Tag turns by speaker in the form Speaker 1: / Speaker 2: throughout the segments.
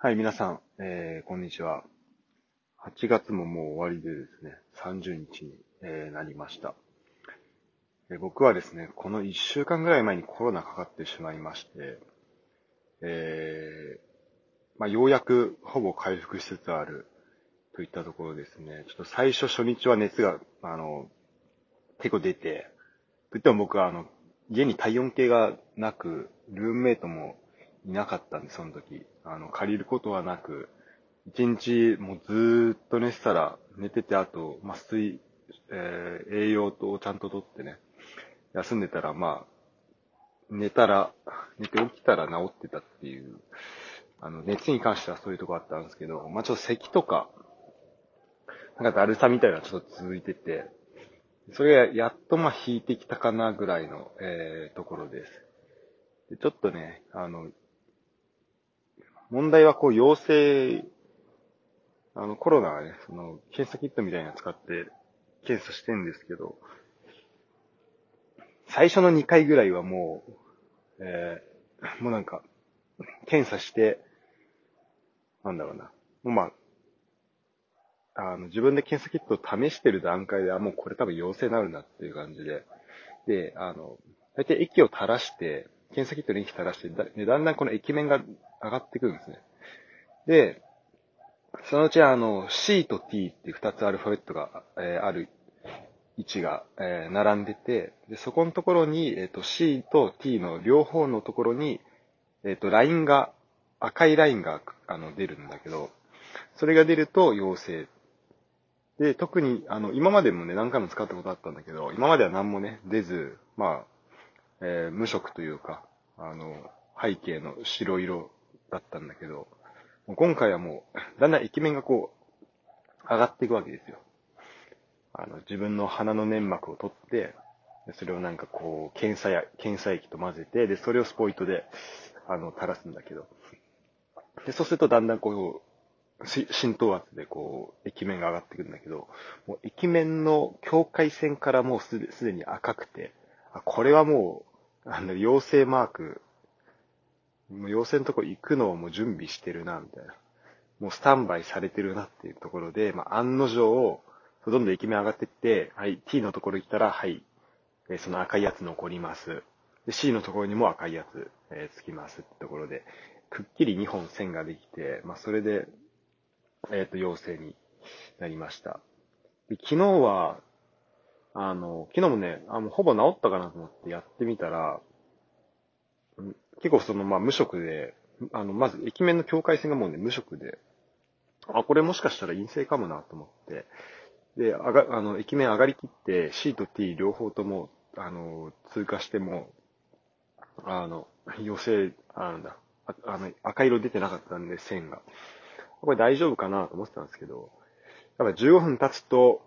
Speaker 1: はい、皆さん、えー、こんにちは。8月ももう終わりでですね、30日に、えー、なりました、えー。僕はですね、この1週間ぐらい前にコロナかかってしまいまして、えー、まあ、ようやくほぼ回復しつつあるといったところですね。ちょっと最初初日は熱が、あの、結構出て、といっても僕はあの、家に体温計がなく、ルームメイトもいなかったんで、その時。あの、借りることはなく、一日もうずーっと寝てたら、寝てて、あと、麻酔、えー、栄養とちゃんととってね、休んでたら、まあ、寝たら、寝て起きたら治ってたっていう、あの、熱に関してはそういうとこあったんですけど、まあちょっと咳とか、なんかだるさみたいなのちょっと続いてて、それがやっとまあ引いてきたかなぐらいの、えー、ところです。でちょっとね、あの、問題はこう陽性、あのコロナはね、その検査キットみたいなの使って検査してんですけど、最初の2回ぐらいはもう、えー、もうなんか、検査して、なんだろうな。もうまあ、あの、自分で検査キットを試してる段階で、あ、もうこれ多分陽性になるなっていう感じで。で、あの、大体液を垂らして、検査キットに液垂らしてだ、で、だんだんこの液面が上がってくるんですね。で、そのうちあの、C と T っていう二つアルファベットが、えー、ある位置が、えー、並んでて、で、そこのところに、えっ、ー、と、C と T の両方のところに、えっ、と、ラインが、赤いラインが、あの、出るんだけど、それが出ると陽性。で、特に、あの、今までもね、何回も使ったことあったんだけど、今までは何もね、出ず、まあ、えー、無色というか、あの、背景の白色だったんだけど、今回はもう、だんだん液面がこう、上がっていくわけですよ。あの、自分の鼻の粘膜を取って、それをなんかこう、検査や、検査液と混ぜて、で、それをスポイトで、あの、垂らすんだけど。で、そうするとだんだんこう、浸透圧でこう、液面が上がってくるんだけど、もう液面の境界線からもうすで、に赤くて、あ、これはもう、あの、陽性マーク、もう陽性のとこ行くのをもう準備してるな、みたいな。もうスタンバイされてるなっていうところで、まあ、案の定、どんどん液面上がってって、はい、T のところ来たら、はい、えその赤いやつ残ります。で、C のところにも赤いやつ、えー、つきますってところで、くっきり2本線ができて、まあ、それで、えっ、ー、と、陽性になりました。で昨日は、あの、昨日もね、あの、ほぼ治ったかなと思ってやってみたら、結構その、まあ、無色で、あの、まず、液面の境界線がもうね、無色で、あ、これもしかしたら陰性かもなと思って、で、あが、あの、液面上がりきって、C と T 両方とも、あの、通過しても、あの、陽性、あなんだ、あの、赤色出てなかったんで、線が。これ大丈夫かなと思ってたんですけど、やっぱ15分経つと、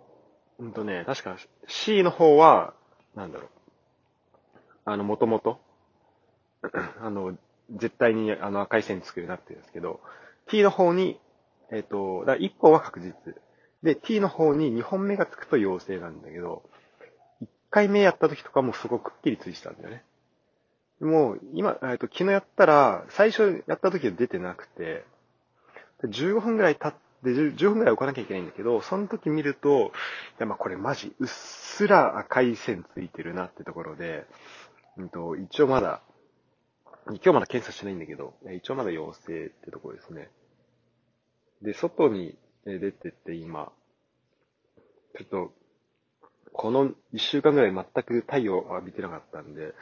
Speaker 1: うんとね、確か C の方は、なんだろう。あの、もともと、あの、絶対にあの赤い線つくようになってるんですけど、T の方に、えっ、ー、と、だ1本は確実。で、T の方に2本目がつくと陽性なんだけど、1回目やった時とかもすごくくっきりついてたんだよね。もう、今、えっ、ー、と、昨日やったら、最初やった時は出てなくて、15分ぐらい経って、で、15分くらい置かなきゃいけないんだけど、その時見ると、いや、まこれマジ、うっすら赤い線ついてるなってところで、うんと、一応まだ、今日まだ検査してないんだけど、一応まだ陽性ってところですね。で、外に出てって今、ちょっと、この一週間ぐらい全く太陽浴びてなかったんで、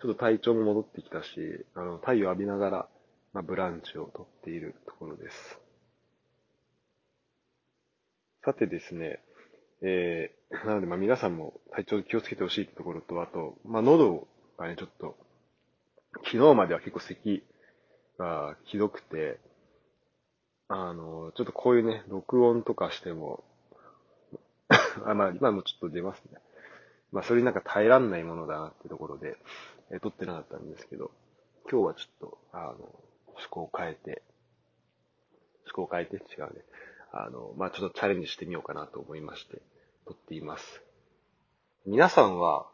Speaker 1: ちょっと体調も戻ってきたし、あの、太陽浴びながら、まあ、ブランチをとっているところです。さてですね、えー、なのでまあ皆さんも体調気をつけてほしいってところと、あと、まあ喉がね、ちょっと、昨日までは結構咳がひどくて、あの、ちょっとこういうね、録音とかしても、あ、まあ今もちょっと出ますね。まあそれになんか耐えらんないものだなってところで、えー、撮ってなかったんですけど、今日はちょっと、あの、思考を変えて、思考を変えて違うね。あの、まあ、ちょっとチャレンジしてみようかなと思いまして、撮っています。皆さんは、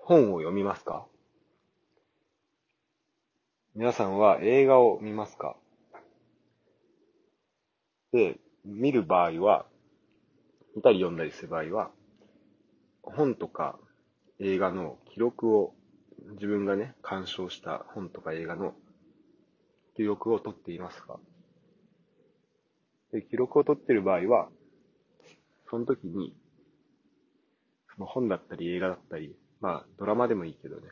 Speaker 1: 本を読みますか？皆さんは映画を見ますか？で、見る場合は、見たり読んだりする場合は、本とか映画の記録を、自分がね、鑑賞した本とか映画の記録を取っていますか？で記録を取ってる場合は、その時に、その本だったり映画だったり、まあドラマでもいいけどね、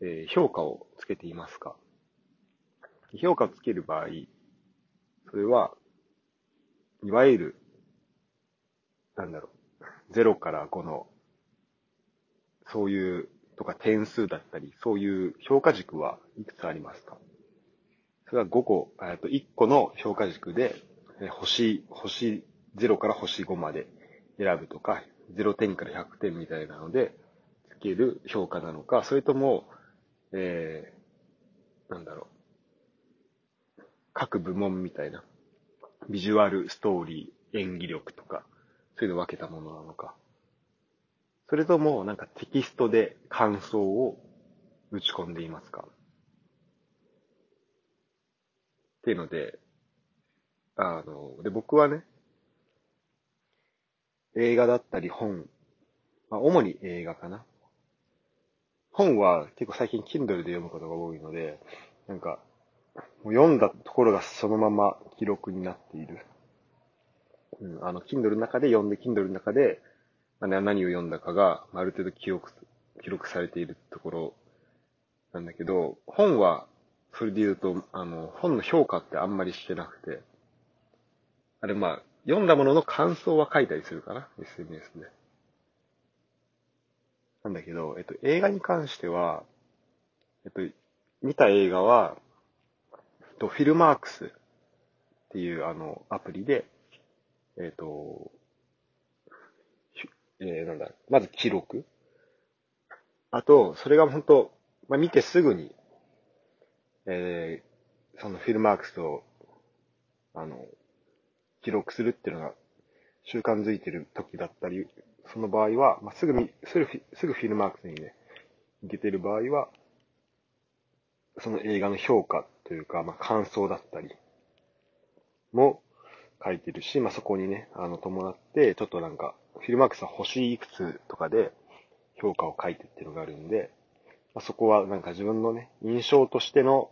Speaker 1: えー、評価をつけていますか。評価をつける場合、それは、いわゆる、なんだろう、0から5の、そういう、とか点数だったり、そういう評価軸はいくつありますか。それは5個、えっと、1個の評価軸で、星、星0から星5まで選ぶとか、0点から100点みたいなので、つける評価なのか、それとも、えー、なんだろう。各部門みたいな。ビジュアル、ストーリー、演技力とか、そういうのを分けたものなのか。それとも、なんかテキストで感想を打ち込んでいますか？っていうので、あの、で、僕はね、映画だったり本、まあ、主に映画かな。本は結構最近 Kindle で読むことが多いので、なんか、もう読んだところがそのまま記録になっている。うん、あの、Kindle の中で読んで、Kindle の中で、まあ、何を読んだかが、ある程度記録、記録されているところなんだけど、本は、それで言うと、あの、本の評価ってあんまりしてなくて、あれまあ、読んだものの感想は書いたりするかな ?SNS で。なんだけど、えっと、映画に関しては、えっと、見た映画は、フィルマークスっていうあの、アプリで、えっと、えー、なんだ、まず記録。あと、それが本当まあ、見てすぐに、えー、そのフィルマークスを、あの、記録するっていうのが習慣づいてる時だったりその場合は、まあ、すぐみ、すぐ、すぐフィルマークスにね、行けてる場合は、その映画の評価というか、まあ、感想だったりも書いてるし、まあ、そこにね、あの、伴って、ちょっとなんか、フィルマークスは星いくつとかで評価を書いてっていうのがあるんで、まあ、そこはなんか自分のね、印象としての、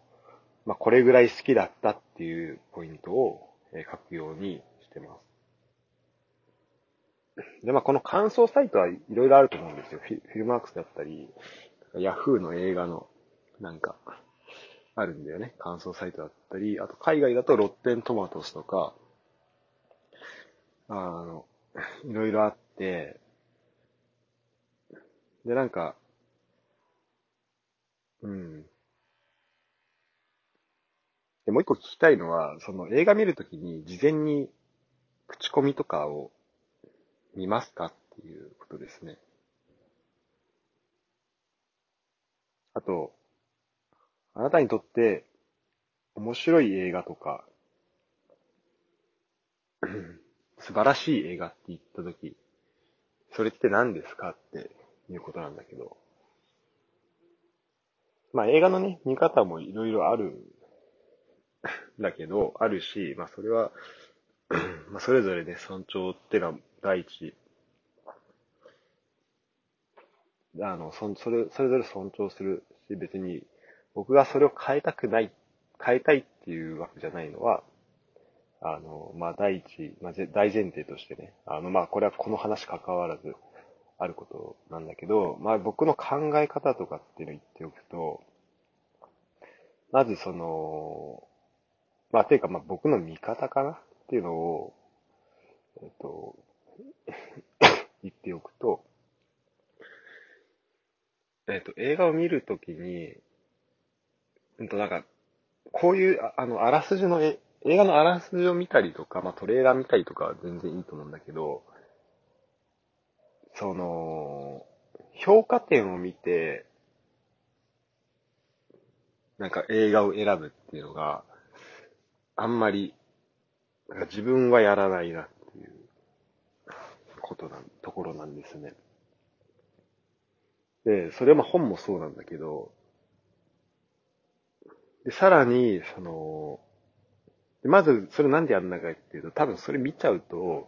Speaker 1: まあ、これぐらい好きだったっていうポイントをえ書くようにしてます。で、まあ、この感想サイトはいろいろあると思うんですよ。フィフィルマークスだったり、ヤフーの映画の、なんか、あるんだよね。感想サイトだったり、あと海外だとロッテントマトスとか、あの、いろいろあって、で、なんか、うん。で、もう一個聞きたいのは、その映画見るときに事前に口コミとかを見ますかっていうことですね。あと、あなたにとって面白い映画とか、素晴らしい映画って言ったとき、それって何ですかっていうことなんだけど。まあ映画のね、見方もいろいろあるだけど、あるし、まあそれはまあそれぞれね、尊重ってのは第一、あの、そ、それ、それぞれ尊重するし、別に、僕がそれを変えたくない、変えたいっていうわけじゃないのは、あの、まあ、第一、まあ、大前提としてね、あの、まあ、これはこの話関わらず、あることなんだけど、まあ、僕の考え方とかっていうのを言っておくと、まずその、まあ、ていうか、まあ、僕の見方かなっていうのを、えっと、言っておくと、えっと、映画を見るときに、うんと、なんか、こういう、あの、あらすじの、え映画のあらすじを見たりとか、まあ、トレーラー見たりとかは全然いいと思うんだけど、その、評価点を見て、なんか映画を選ぶっていうのが、あんまり、なんか自分はやらないなっていうことな、ところなんですね。で、それはまあ本もそうなんだけど、で、さらに、その、まず、それなんでやんなかっていうと、多分それ見ちゃうと、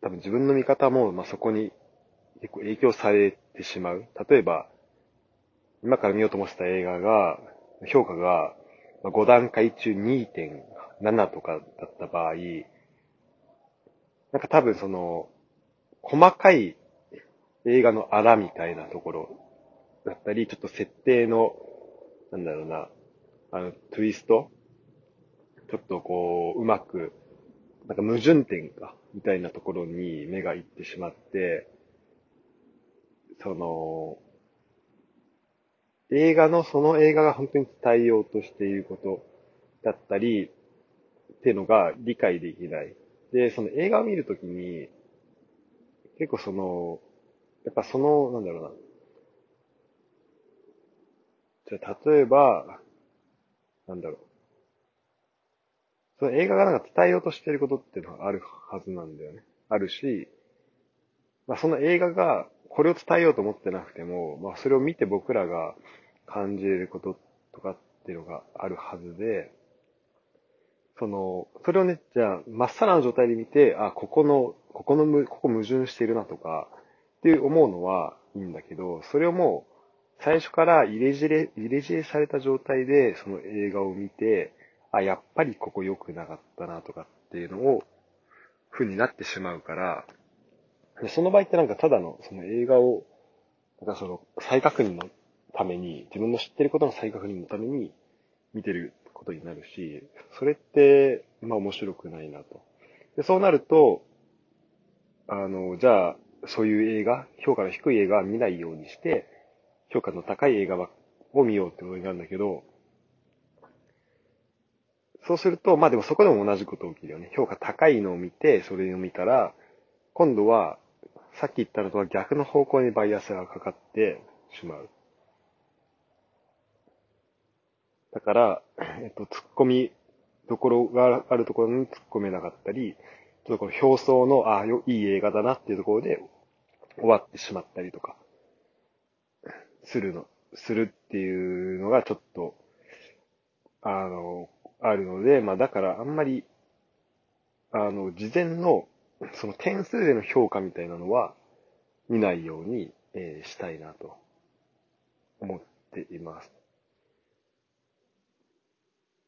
Speaker 1: 多分自分の見方も、まあ、そこに結構影響されてしまう。例えば、今から見ようと思ってた映画が、評価が5段階中2.7とかだった場合、なんか多分その、細かい映画のあらみたいなところだったり、ちょっと設定の、なんだろうな、あの、ツイストちょっとこう、うまく、なんか矛盾点か、みたいなところに目がいってしまって、その、映画の、その映画が本当に伝えようとしていることだったり、っていうのが理解できない。で、その映画を見るときに、結構その、やっぱその、なんだろうな。じゃ、例えば、なんだろう。その映画がなんか伝えようとしていることっていうのはあるはずなんだよね。あるし、まあその映画がこれを伝えようと思ってなくても、まあそれを見て僕らが感じれることとかっていうのがあるはずで、その、それをね、じゃあ、まっさらな状態で見て、あ、ここの、ここのむ、ここ矛盾してるなとか、っていう思うのはいいんだけど、それをもう、最初から入れ知れ、入れ知れされた状態で、その映画を見て、あ、やっぱりここ良くなかったなとかっていうのを、ふうになってしまうから、でその場合ってなんかただの、その映画を、なんかその、再確認のために、自分の知ってることの再確認のために見てることになるし、それって、まあ面白くないなと。で、そうなると、あの、じゃあ、そういう映画、評価の低い映画は見ないようにして、評価の高い映画を見ようってことになるんだけど、そうすると、まあでもそこでも同じこと起きるよね。評価高いのを見て、それを見たら、今度は、さっき言ったのとは逆の方向にバイアスがかかってしまう。だから、えっと、突っ込みどころがあるところに突っ込めなかったり、ちょっとこの表層の、ああ、いい映画だなっていうところで終わってしまったりとか、するの、するっていうのがちょっと、あの、あるので、まあだからあんまり、あの、事前の、その点数での評価みたいなのは見ないように、えー、したいなと思っています。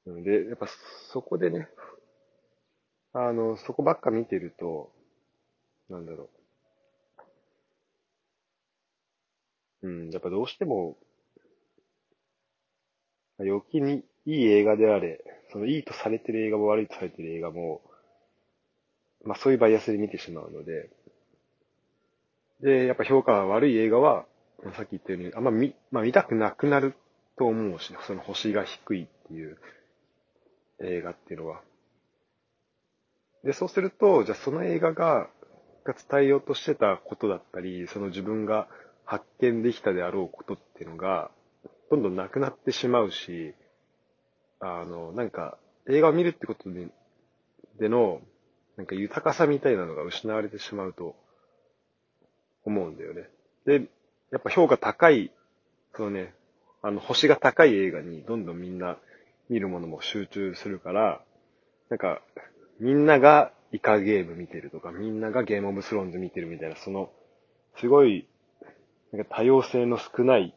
Speaker 1: で、やっぱそこでね、あの、そこばっか見てると、なんだろう。うん、やっぱどうしても、余計にいい映画であれ、そのいいとされてる映画も悪いとされてる映画も、まあそういうバイアスで見てしまうので、で、やっぱ評価が悪い映画は、さっき言ったように、あんま見、まあ見たくなくなると思うし、その星が低いっていう映画っていうのは。で、そうすると、じゃあその映画が、が伝えようとしてたことだったり、その自分が発見できたであろうことっていうのが、どんどんなくなってしまうし、あの、なんか、映画を見るってことで、での、なんか豊かさみたいなのが失われてしまうと思うんだよね。で、やっぱ評価高い、そのね、あの、星が高い映画にどんどんみんな見るものも集中するから、なんか、みんながイカゲーム見てるとか、みんながゲームオブスローンズ見てるみたいな、その、すごい、なんか多様性の少ない、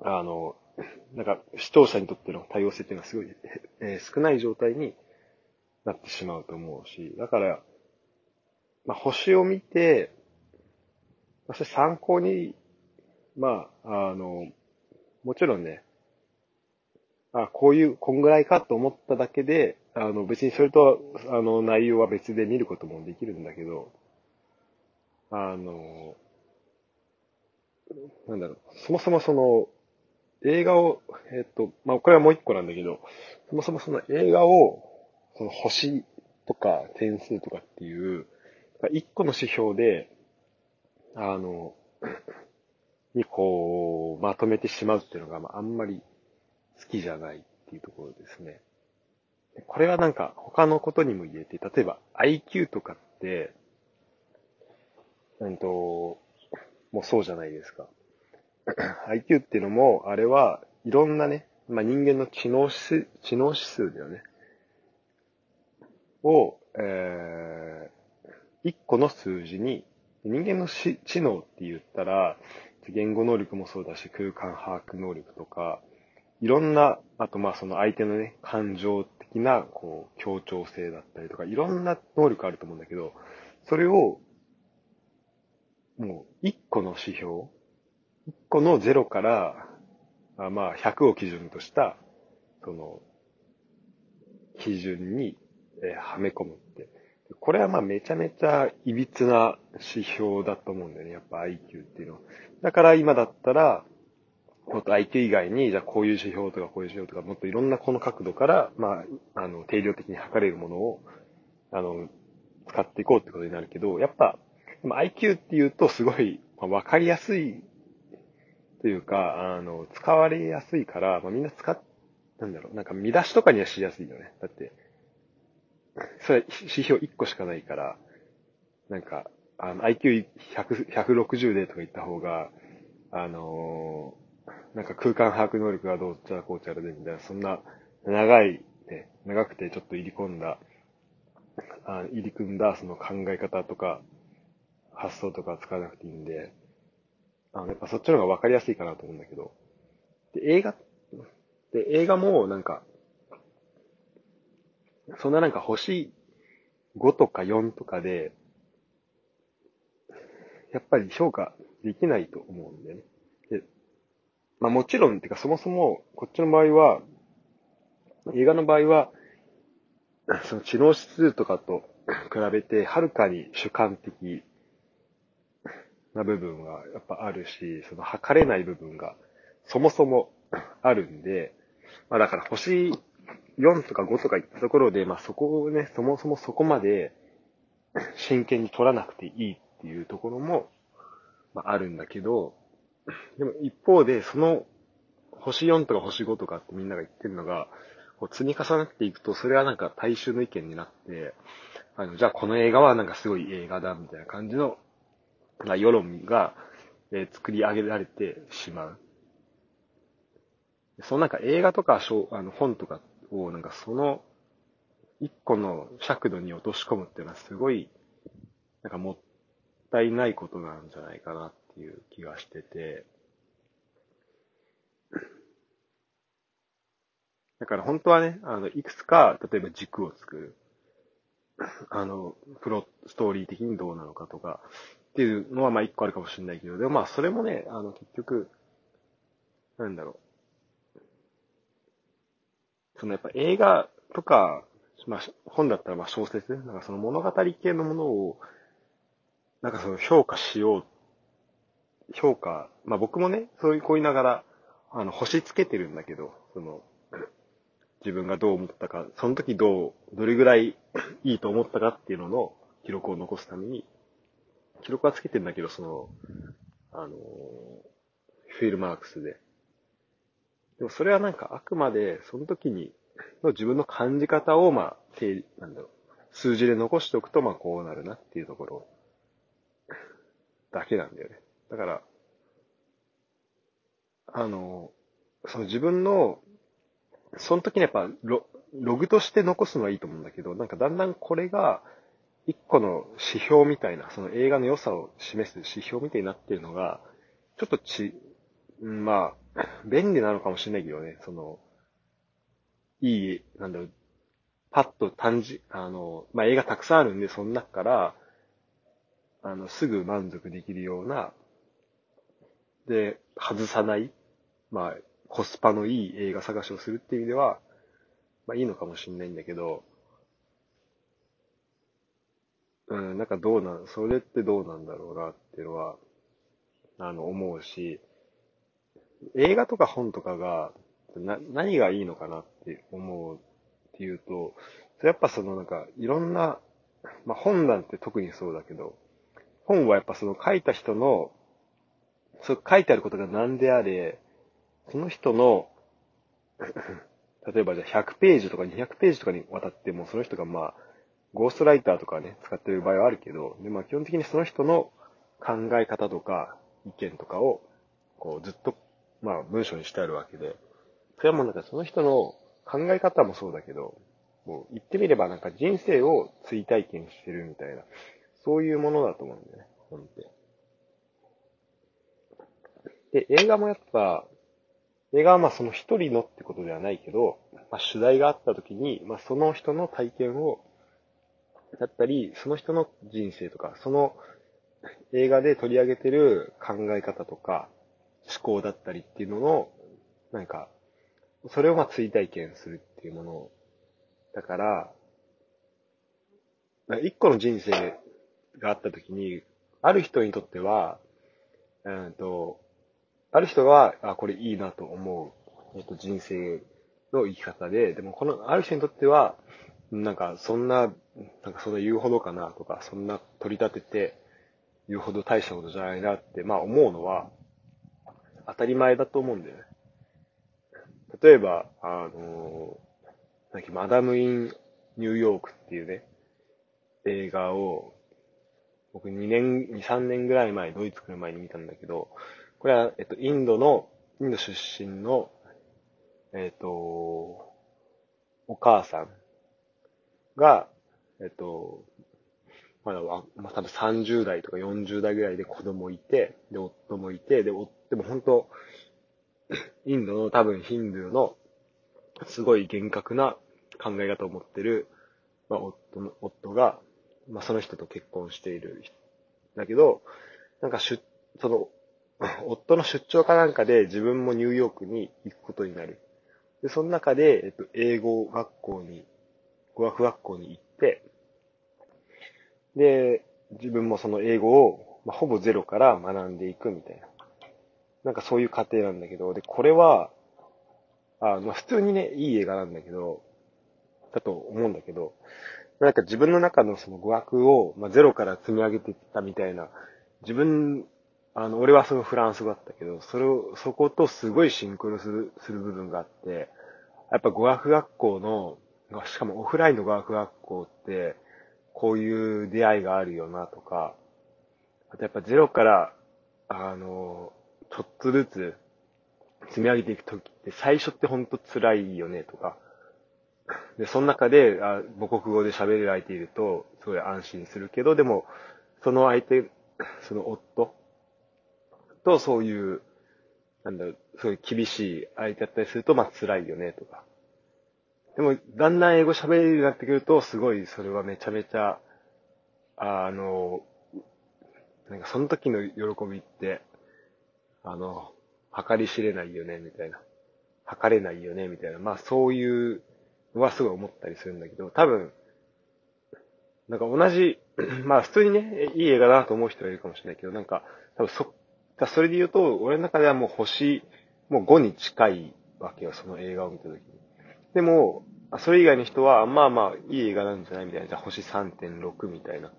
Speaker 1: あの、なんか視聴者にとっての多様性っていうのはすごい、えー、少ない状態になってしまうと思うし、だから、まあ、星を見て、まあ、それ参考に、まあ、あの、もちろんね、あ、こういう、こんぐらいかと思っただけで、あの、別にそれと、あの、内容は別で見ることもできるんだけど、あの、なんだろう、そもそもその、映画を、えっ、と、まあ、これはもう一個なんだけど、そもそもその映画を、その星とか点数とかっていう、一個の指標で、あの、にこう、まとめてしまうっていうのが、まあ、あんまり好きじゃないっていうところですね。これはなんか他のことにも言えて、例えば IQ とかって、うんと、もうそうじゃないですか。IQ っていうのも、あれはいろんなね、まあ、人間の知能指数、知能指数だよね。を、えー、1個の数字に、人間の知能って言ったら、言語能力もそうだし、空間把握能力とか、いろんな、あとまあその相手のね、感情的な、こう、協調性だったりとか、いろんな能力あると思うんだけど、それを、もう、一個の指標、一個の0から、あまあ、100を基準とした、その、基準に、えー、はめ込むって。これはまあめちゃめちゃ歪な指標だと思うんだよね。やっぱ IQ っていうのは。だから今だったら、もっと IQ 以外に、じゃあこういう指標とかこういう指標とか、もっといろんなこの角度から、まあ、あの、定量的に測れるものを、あの、使っていこうってことになるけど、やっぱ、でも IQ っていうとすごい、まあ、わかりやすいというか、あの、使われやすいから、まあ、みんな使っ、なんだろう、なんか見出しとかにはしやすいよね。だって、それ指標1個しかないから、なんか、あの、IQ160 でとか言った方が、あのー、なんか空間把握能力がどうちゃらこうちゃらでみたいな、そんな長い、ね、長くてちょっと入り込んだ、あ入り組んだその考え方とか、発想とか使わなくていいんで、あの、やっぱそっちの方がわかりやすいかなと思うんだけど。で、映画、で、映画もなんか、そんななんか星5とか4とかで、やっぱり評価できないと思うんだよね。で、まあもちろん、てかそもそも、こっちの場合は、映画の場合は、その知能指数とかと 比べて、はるかに主観的な部分はやっぱあるし、その測れない部分がそもそもあるんで、まあだから星4とか5とかいったところで、まあそこをね、そもそもそこまで 真剣に取らなくていいっていうところも、まああるんだけど、でも一方で、その星4とか星5とかってみんなが言ってるのが、こう積み重なっていくと、それはなんか大衆の意見になって、あの、じゃあこの映画はなんかすごい映画だ、みたいな感じの、まあ、世論が、えー、作り上げられてしまう。そのなんか映画とかあの本とかをなんかその一個の尺度に落とし込むっていうのはすごい、なんかもったいないことなんじゃないかなっていう気がしてて、だから本当はね、あの、いくつか、例えば軸を作る。あの、プロ、ストーリー的にどうなのかとか、っていうのはまあ一個あるかもしれないけど、でもまあそれもね、あの結局、なんだろう。そのやっぱ映画とか、まあ本だったらまあ小説、なんかその物語系のものを、なんかその評価しよう。評価、まあ僕もね、そういうこう言いながら、あの、星つけてるんだけど、その、自分がどう思ったか、その時どう、どれぐらいいいと思ったかっていうのの記録を残すために、記録はつけてんだけど、その、あの、フィルマークスで。でもそれはなんかあくまで、その時に、の自分の感じ方を、まあ、定なんだろう、数字で残しておくと、まあこうなるなっていうところ、だけなんだよね。だから、あの、その自分のその時にやっぱロ、ログとして残すのはいいと思うんだけど、なんかだんだんこれが、一個の指標みたいな、その映画の良さを示す指標みたいになってるのが、ちょっとち、まあ、便利なのかもしれないけどね、その、いい、なんだろう、パッと単じ、あの、まあ映画たくさんあるんで、その中から、あの、すぐ満足できるような、で、外さない、まあ、コスパのいい映画探しをするっていう意味では、まあいいのかもしれないんだけど、うん、なんかどうなん、それってどうなんだろうなっていうのは、あの、思うし、映画とか本とかが、な、何がいいのかなって思うっていうと、やっぱそのなんか、いろんな、まあ本なんて特にそうだけど、本はやっぱその書いた人の、そう書いてあることが何であれ、その人の、例えばじゃあ100ページとか200ページとかにわたっても、その人がまあ、ゴーストライターとかね、使ってる場合はあるけど、で、まあ基本的にその人の考え方とか意見とかを、こうずっと、まあ文章にしてあるわけで、それはもうなんかその人の考え方もそうだけど、もう言ってみればなんか人生を追体験してるみたいな、そういうものだと思うんだよね、本って。で、映画もやっぱ、映画はまあその一人のってことではないけど、まあ取材があった時に、まあその人の体験を、だったり、その人の人生とか、その映画で取り上げてる考え方とか、思考だったりっていうのの、なんか、それをまあ追体験するっていうものだから、一個の人生があった時に、ある人にとっては、うんと、ある人は、あ、これいいなと思う、えっと、人生の生き方で、でもこの、ある人にとっては、なんか、そんな、なんかそんな言うほどかなとか、そんな取り立てて言うほど大したことじゃないなって、まあ思うのは、当たり前だと思うんだよね。例えば、あのなんかマダム・イン・ニューヨークっていうね、映画を、僕2年、2、3年ぐらい前、ドイツ来る前に見たんだけど、これは、えっと、インドの、インド出身の、えっと、お母さんが、えっと、まだは、まあ、多分30代とか40代ぐらいで子供いて、で、夫もいて、で、夫でも本当、インドの多分ヒンドゥーのすごい厳格な考え方を持ってる、まあ、夫の、夫が、まあ、その人と結婚しているだけど、なんか出、その、夫の出張かなんかで自分もニューヨークに行くことになる。で、その中で、えっと、英語学校に、語学学校に行って、で、自分もその英語を、まあ、ほぼゼロから学んでいくみたいな。なんかそういう過程なんだけど、で、これは、あまあ、普通にね、いい映画なんだけど、だと思うんだけど、なんか自分の中のその語学を、まあ、ゼロから積み上げていったみたいな、自分、あの、俺はそのフランス語だったけど、それを、そことすごいシンクロする、する部分があって、やっぱ語学学校の、しかもオフラインの語学学校って、こういう出会いがあるよなとか、あとやっぱゼロから、あの、ちょっとずつ積み上げていくときって最初ってほんと辛いよねとか、で、その中で、あ母国語で喋る相手いると、すごい安心するけど、でも、その相手、その夫とそういう、なんだろう、そうい厳しい相手だったりすると、まあ辛いよね、とか。でも、だんだん英語喋れるようになってくると、すごい、それはめちゃめちゃ、あの、なんかその時の喜びって、あの、計り知れないよね、みたいな。測れないよね、みたいな。まあそういうのはすごい思ったりするんだけど、多分、なんか同じ、まあ普通にね、いい映画だなと思う人はいるかもしれないけど、なんか、多分そ、だそれで言うと、俺の中ではもう星、もう5に近いわけよ、その映画を見たときに。でも、それ以外の人は、まあまあ、いい映画なんじゃないみたいな。じゃあ星3.6みたいな。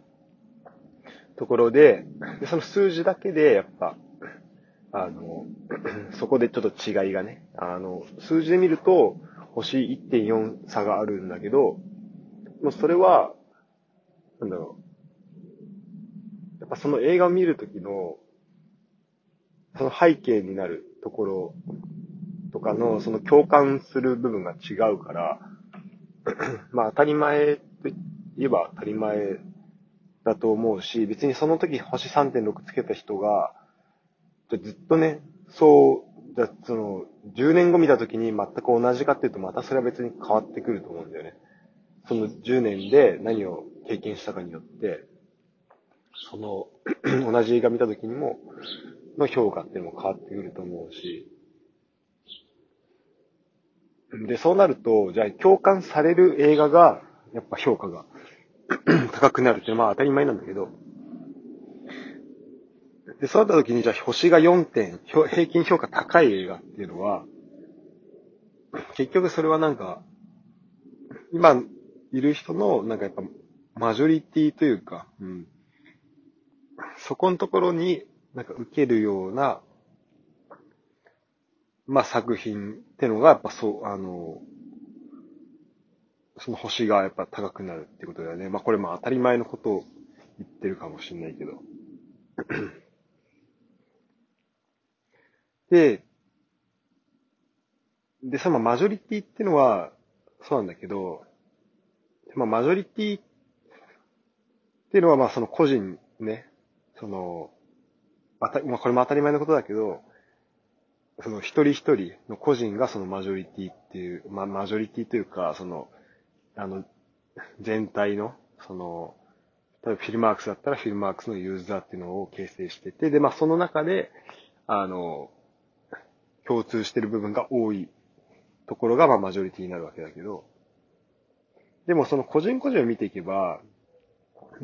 Speaker 1: ところで、でその数字だけで、やっぱ、あの、そこでちょっと違いがね、あの、数字で見ると、星1.4差があるんだけど、もうそれは、なんだろう。やっぱその映画を見るときの、その背景になるところとかの、その共感する部分が違うから、まあ当たり前と言えば当たり前だと思うし、別にその時星3.6つけた人が、ずっとね、そう、じゃその、10年後見た時に全く同じかっていうと、またそれは別に変わってくると思うんだよね。その10年で何を経験したかによって、その、同じ映画見た時にも、の評価っていうのも変わってくると思うし、で、そうなると、じゃあ共感される映画が、やっぱ評価が 高くなるっていうのはまあ当たり前なんだけど、で、そうなった時に、じゃあ星が4点、平均評価高い映画っていうのは、結局それはなんか、今いる人の、なんかやっぱ、マジョリティというか、うん。そこのところになんか受けるような、まあ作品ってのが、やっぱそう、あの、その星がやっぱ高くなるってことだよね。まあこれも当たり前のことを言ってるかもしれないけど。で、で、そのマジョリティっていうのは、そうなんだけど、まあ、マジョリティっていうのは、まあ、その個人ね、その、あた、まあ、これも当たり前のことだけど、その一人一人の個人がそのマジョリティっていう、まあ、マジョリティというか、その、あの、全体の、その、例えばフィルマークスだったらフィルマークスのユーザーっていうのを形成してて、で、まあその中で、あの、共通してる部分が多いところが、まあマジョリティになるわけだけど、でもその個人個人を見ていけば、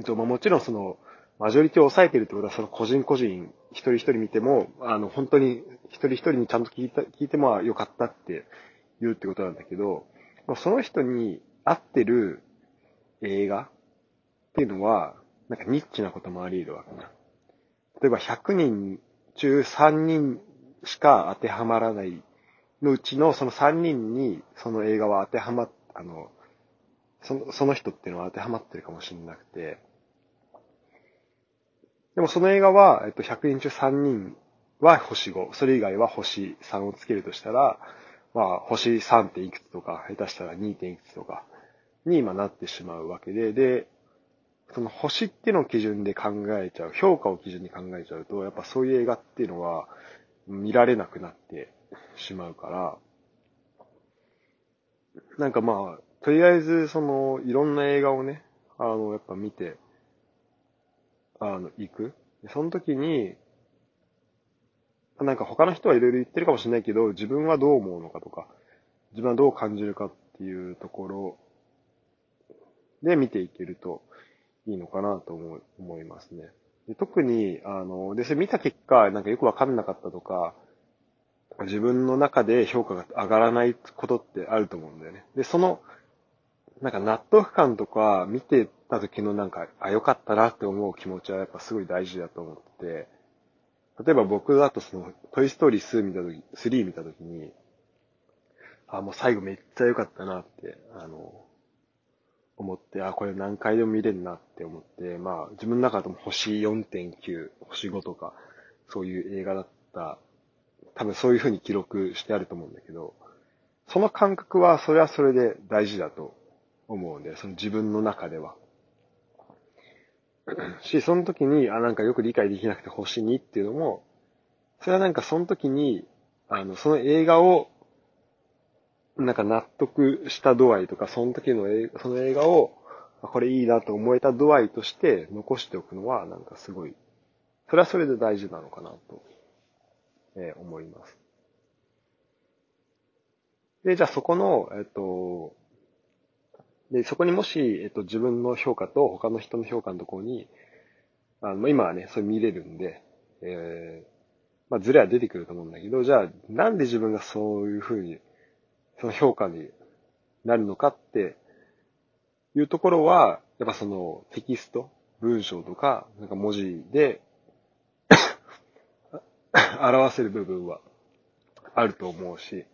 Speaker 1: まあ、もちろんその、マジョリティを抑えてるってことは、その個人個人、一人一人見ても、あの、本当に一人一人にちゃんと聞いた、聞いてもよかったって言うってことなんだけど、その人に合ってる映画っていうのは、なんかニッチなこともあり得るわけな。例えば100人中3人しか当てはまらないのうちのその3人にその映画は当てはまっ、あの、その、その人っていうのは当てはまってるかもしれなくて、でもその映画は、えっと、100人中3人は星5、それ以外は星3をつけるとしたら、まあ、星 3. 点いくつとか、下手したら 2. 点いくつとかに今なってしまうわけで、で、その星ってのを基準で考えちゃう、評価を基準に考えちゃうと、やっぱそういう映画っていうのは見られなくなってしまうから、なんかまあ、とりあえずその、いろんな映画をね、あの、やっぱ見て、あの、行く。その時に、なんか他の人はいろいろ言ってるかもしれないけど、自分はどう思うのかとか、自分はどう感じるかっていうところで見ていけるといいのかなと思思いますね。で特に、あの、で、それ見た結果、なんかよくわかんなかったとか、自分の中で評価が上がらないことってあると思うんだよね。で、その、なんか納得感とか見てた時のなんか、あ、よかったなって思う気持ちはやっぱすごい大事だと思って、例えば僕だとその、トイストーリー2見たとき、3見たときに、あ、もう最後めっちゃ良かったなって、あの、思って、あ、これ何回でも見れるなって思って、まあ、自分の中でも星4.9、星5とか、そういう映画だった、多分そういう風に記録してあると思うんだけど、その感覚はそれはそれで大事だと思うんで、その自分の中では。し、その時に、あ、なんかよく理解できなくて星2っていうのも、それはなんかその時に、あの、その映画を、なんか納得した度合いとか、その時の映画その映画を、これいいなと思えた度合いとして残しておくのは、なんかすごい、それはそれで大事なのかなと、えー、思います。で、じゃあそこの、えっと、で、そこにもし、えっと、自分の評価と他の人の評価のところに、あの、今はね、それ見れるんで、えー、まあ、ズレは出てくると思うんだけど、じゃあ、なんで自分がそういうふうに、その評価になるのかっていうところは、やっぱそのテキスト、文章とか、なんか文字で 表せる部分はあると思うし、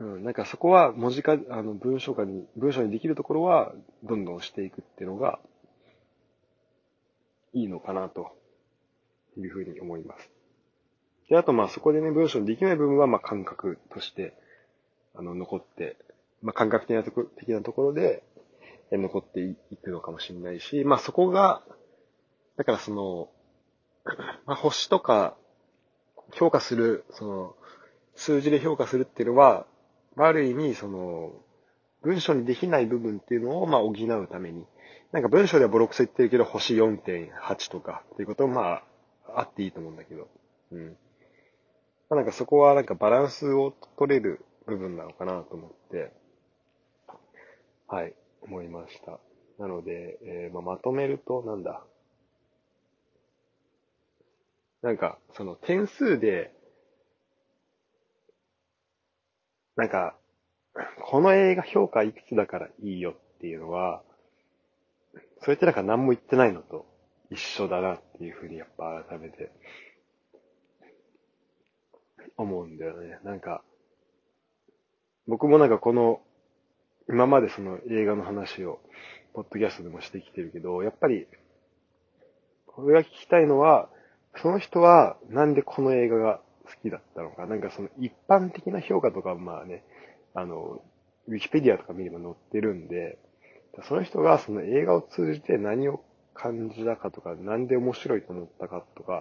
Speaker 1: うん、なんかそこは文字化、あの、文章化に、文章にできるところは、どんどんしていくっていうのが、いいのかな、というふうに思います。で、あとまあそこでね、文章にできない部分は、まあ感覚として、あの、残って、まあ感覚的なとこ、的なところで、残っていくのかもしれないし、まあそこが、だからその、まあ星とか、評価する、その、数字で評価するっていうのは、ある意味、その、文章にできない部分っていうのを、まあ、補うために、なんか文章ではボロクソ言ってるけど、星4.8とかっていうことも、まあ、あっていいと思うんだけど、うん。あ、なんかそこはなんかバランスを取れる部分なのかなと思って、はい、思いました。なので、えー、まあ、まとめると、なんだ？なんか、その点数で、なんか、この映画評価いくつだからいいよっていうのは、それってなんか何も言ってないのと一緒だなっていうふうにやっぱ改めて思うんだよね。なんか、僕もなんかこの、今までその映画の話を、ポッドキャストでもしてきてるけど、やっぱり、これが聞きたいのは、その人はなんでこの映画が好きだったのか、なんかその一般的な評価とかまあね、あの、ウィキペディアとか見れば載ってるんで、その人がその映画を通じて何を感じたかとか、なんで面白いと思ったかとか、や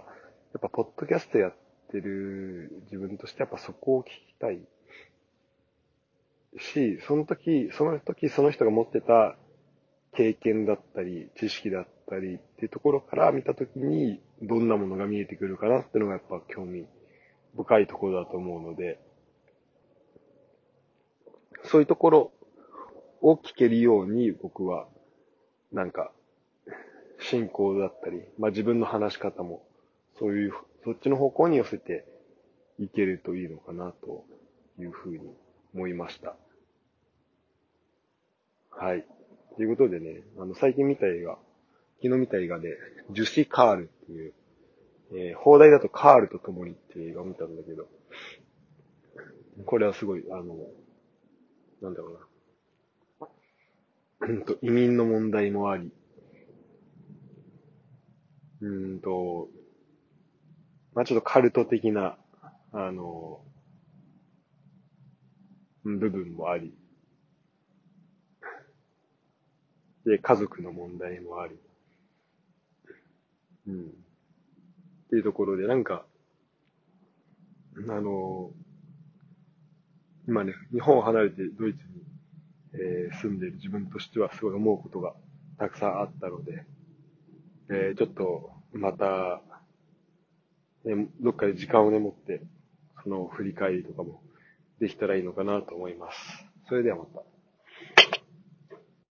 Speaker 1: っぱポッドキャストやってる自分としてやっぱそこを聞きたい。し、その時、その時その人が持ってた経験だったり、知識だったりっていうところから見た時に、どんなものが見えてくるかなっていうのがやっぱ興味深いところだと思うので、そういうところを聞けるように僕は、なんか、進行だったり、まあ自分の話し方も、そういう、そっちの方向に寄せていけるといいのかなというふうに思いました。はい。ということでね、あの、最近見た映画、昨日見た映画で、ジュシ・カールっていう、えー、放題だとカールと共にっていう映画を見たんだけど、これはすごい、あの、なんだろうな。うんと、移民の問題もあり、うんと、まあちょっとカルト的な、あの、部分もあり、で、家族の問題もあり、うん。っていうところで、なんか、あの、今ね、日本を離れてドイツに、えー、住んでいる自分としてはすごい思うことがたくさんあったので、えー、ちょっと、また、ね、どっかで時間をね、持って、その振り返りとかもできたらいいのかなと思います。それではまた。